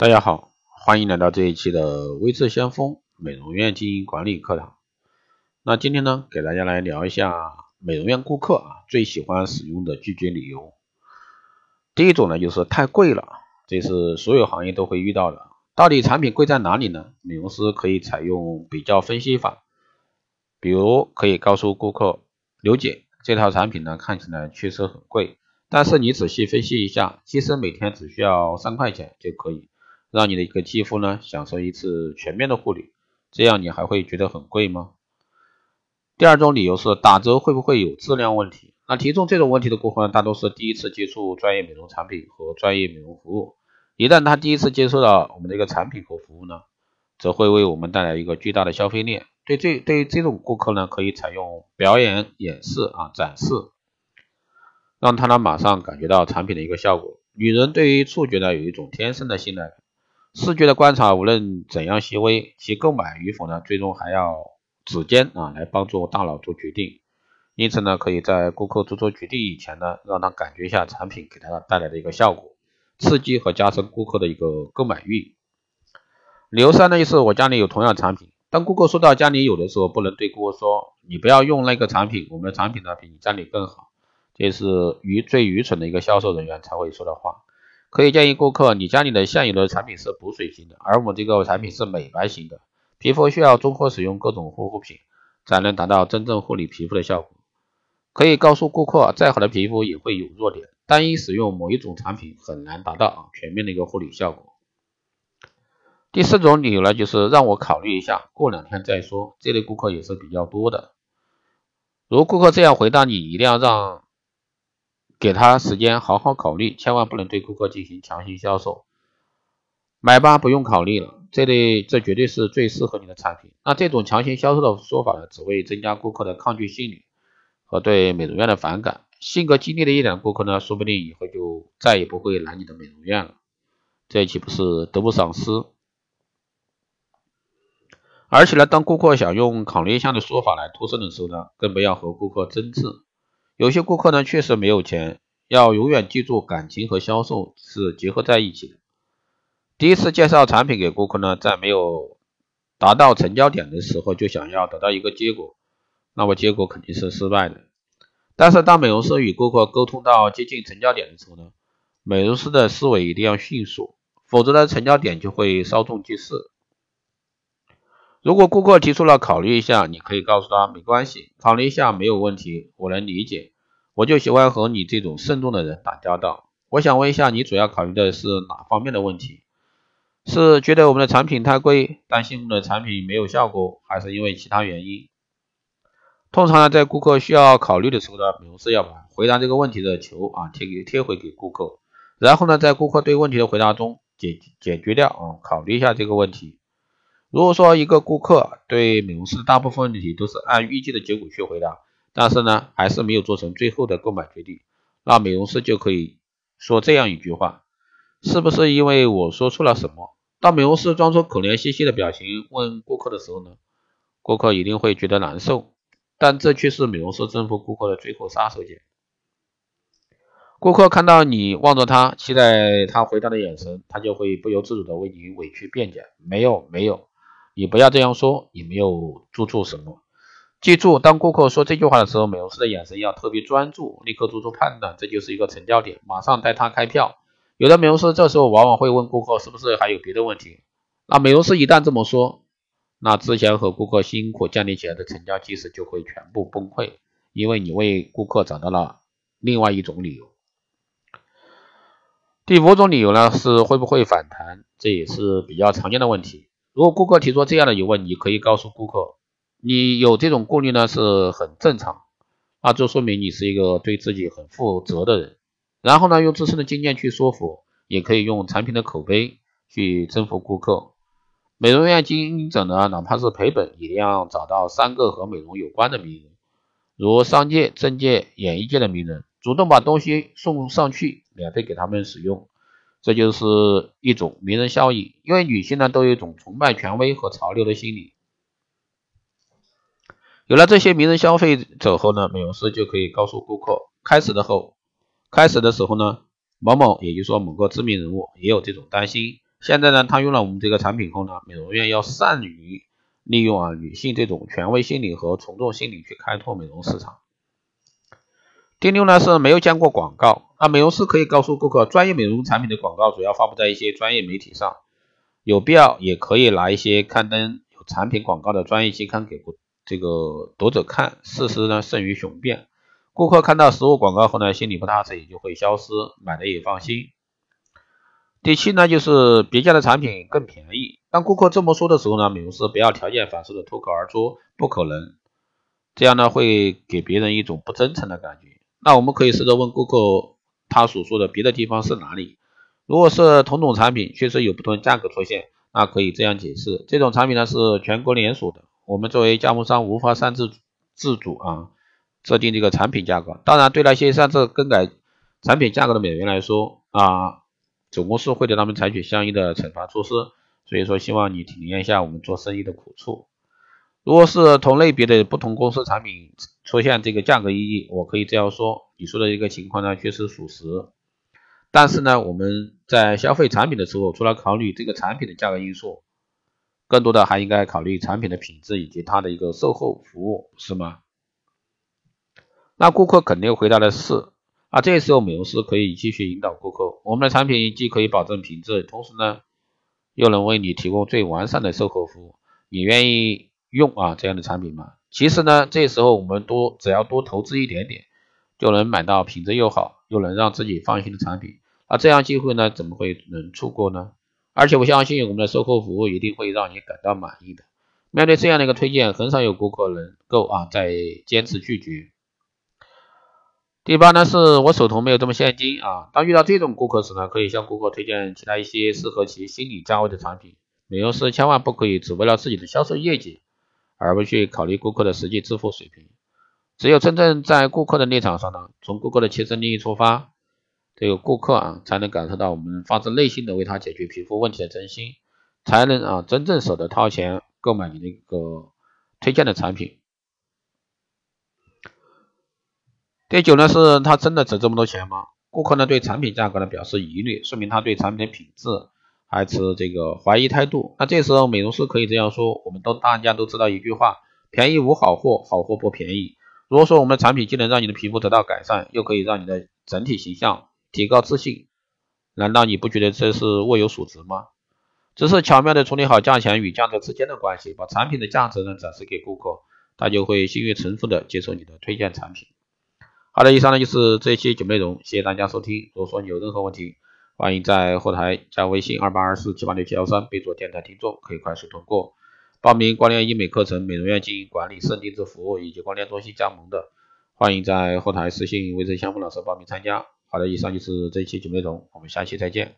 大家好，欢迎来到这一期的微智先锋美容院经营管理课堂。那今天呢，给大家来聊一下美容院顾客啊最喜欢使用的拒绝理由。第一种呢，就是太贵了，这是所有行业都会遇到的。到底产品贵在哪里呢？美容师可以采用比较分析法，比如可以告诉顾客，刘姐，这套产品呢看起来确实很贵，但是你仔细分析一下，其实每天只需要三块钱就可以。让你的一个肌肤呢享受一次全面的护理，这样你还会觉得很贵吗？第二种理由是打折会不会有质量问题？那提出这种问题的顾客呢大多是第一次接触专业美容产品和专业美容服务，一旦他第一次接触到我们的一个产品和服务呢，则会为我们带来一个巨大的消费链。对这对于这种顾客呢，可以采用表演演示啊展示，让他呢马上感觉到产品的一个效果。女人对于触觉呢有一种天生的信赖感。视觉的观察无论怎样细微，其购买与否呢，最终还要指尖啊来帮助大脑做决定。因此呢，可以在顾客做出决定以前呢，让他感觉一下产品给他带来的一个效果，刺激和加深顾客的一个购买欲。理由三呢，就是我家里有同样产品。当顾客说到家里有的时候，不能对顾客说你不要用那个产品，我们的产品呢比你家里更好。这是愚最愚蠢的一个销售人员才会说的话。可以建议顾客，你家里的现有的产品是补水型的，而我们这个产品是美白型的。皮肤需要综合使用各种护肤品，才能达到真正护理皮肤的效果。可以告诉顾客，再好的皮肤也会有弱点，单一使用某一种产品很难达到全面的一个护理效果。第四种理由呢，就是让我考虑一下，过两天再说。这类顾客也是比较多的。如顾客这样回答你，一定要让。给他时间好好考虑，千万不能对顾客进行强行销售。买吧，不用考虑了，这类这绝对是最适合你的产品。那这种强行销售的说法呢，只会增加顾客的抗拒心理和对美容院的反感。性格激烈的一点顾客呢，说不定以后就再也不会来你的美容院了，这岂不是得不偿失？而且呢，当顾客想用考虑一下的说法来脱身的时候呢，更不要和顾客争执。有些顾客呢确实没有钱，要永远记住感情和销售是结合在一起的。第一次介绍产品给顾客呢，在没有达到成交点的时候就想要得到一个结果，那么结果肯定是失败的。但是当美容师与顾客沟通到接近成交点的时候呢，美容师的思维一定要迅速，否则呢成交点就会稍纵即逝。如果顾客提出了考虑一下，你可以告诉他没关系，考虑一下没有问题，我能理解。我就喜欢和你这种慎重的人打交道。我想问一下，你主要考虑的是哪方面的问题？是觉得我们的产品太贵，担心我们的产品没有效果，还是因为其他原因？通常呢，在顾客需要考虑的时候呢，美容师要把回答这个问题的球啊贴给贴回给顾客，然后呢，在顾客对问题的回答中解解决掉啊，考虑一下这个问题。如果说一个顾客对美容师大部分问题都是按预计的结果去回答，但是呢还是没有做成最后的购买决定，那美容师就可以说这样一句话：是不是因为我说错了什么？当美容师装出可怜兮兮的表情问顾客的时候呢，顾客一定会觉得难受，但这却是美容师征服顾客的最后杀手锏。顾客看到你望着他，期待他回答的眼神，他就会不由自主的为你委屈辩解：没有，没有。你不要这样说，你没有做错什么。记住，当顾客说这句话的时候，美容师的眼神要特别专注，立刻做出判断，这就是一个成交点，马上带他开票。有的美容师这时候往往会问顾客是不是还有别的问题。那美容师一旦这么说，那之前和顾客辛苦建立起来的成交气势就会全部崩溃，因为你为顾客找到了另外一种理由。第五种理由呢是会不会反弹，这也是比较常见的问题。如果顾客提出这样的疑问，你可以告诉顾客，你有这种顾虑呢是很正常，那就说明你是一个对自己很负责的人。然后呢，用自身的经验去说服，也可以用产品的口碑去征服顾客。美容院经营者呢，哪怕是赔本，也要找到三个和美容有关的名人，如商界、政界、演艺界的名人，主动把东西送上去，免费给他们使用。这就是一种名人效应，因为女性呢都有一种崇拜权威和潮流的心理。有了这些名人消费者后呢，美容师就可以告诉顾客，开始的后，开始的时候呢，某某，也就是说某个知名人物也有这种担心，现在呢，他用了我们这个产品后呢，美容院要善于利用啊女性这种权威心理和从众心理去开拓美容市场。第六呢是没有见过广告，那美容师可以告诉顾客，专业美容产品的广告主要发布在一些专业媒体上，有必要也可以拿一些刊登有产品广告的专业期刊给这个读者看。事实呢胜于雄辩，顾客看到实物广告后呢，心里不踏实也就会消失，买的也放心。第七呢就是别家的产品更便宜，当顾客这么说的时候呢，美容师不要条件反射的脱口而出不可能，这样呢会给别人一种不真诚的感觉。那我们可以试着问顾客，他所说的别的地方是哪里？如果是同种产品，确实有不同价格出现，那可以这样解释：这种产品呢是全国连锁的，我们作为加盟商无法擅自自主啊设定这个产品价格。当然，对那些擅自更改产品价格的美容来说啊，总公司会对他们采取相应的惩罚措施。所以说，希望你体验一下我们做生意的苦处。如果是同类别的不同公司产品出现这个价格异议，我可以这样说：你说的一个情况呢，确实属实。但是呢，我们在消费产品的时候，除了考虑这个产品的价格因素，更多的还应该考虑产品的品质以及它的一个售后服务，是吗？那顾客肯定回答的是。啊，这时候美容师可以继续引导顾客：我们的产品既可以保证品质，同时呢，又能为你提供最完善的售后服务。你愿意？用啊这样的产品吗，其实呢，这时候我们多只要多投资一点点，就能买到品质又好又能让自己放心的产品。那这样机会呢，怎么会能错过呢？而且我相信我们的售后服务一定会让你感到满意的。面对这样的一个推荐，很少有顾客能够啊再坚持拒绝。第八呢，是我手头没有这么现金啊。当遇到这种顾客时呢，可以向顾客推荐其他一些适合其心理价位的产品。美容师千万不可以只为了自己的销售业绩。而不去考虑顾客的实际支付水平，只有真正在顾客的立场上呢，从顾客的切身利益出发，这个顾客啊才能感受到我们发自内心的为他解决皮肤问题的真心，才能啊真正舍得掏钱购买你那个推荐的产品。第九呢，是他真的值这么多钱吗？顾客呢对产品价格呢表示疑虑，说明他对产品的品质。还持这个怀疑态度，那这时候美容师可以这样说：我们都大家都知道一句话，便宜无好货，好货不便宜。如果说我们的产品既能让你的皮肤得到改善，又可以让你的整体形象提高自信，难道你不觉得这是物有所值吗？只是巧妙的处理好价钱与价格之间的关系，把产品的价值呢展示给顾客，他就会心悦诚服的接受你的推荐产品。好的，以上呢就是这一期节目内容，谢谢大家收听。如果说你有任何问题，欢迎在后台加微信二八二四七八六七幺三，备注电台听众，可以快速通过报名光电医美课程、美容院经营管理、定制服务以及光电中心加盟的，欢迎在后台私信微信相锋老师报名参加。好的，以上就是这一期节目内容，我们下期再见。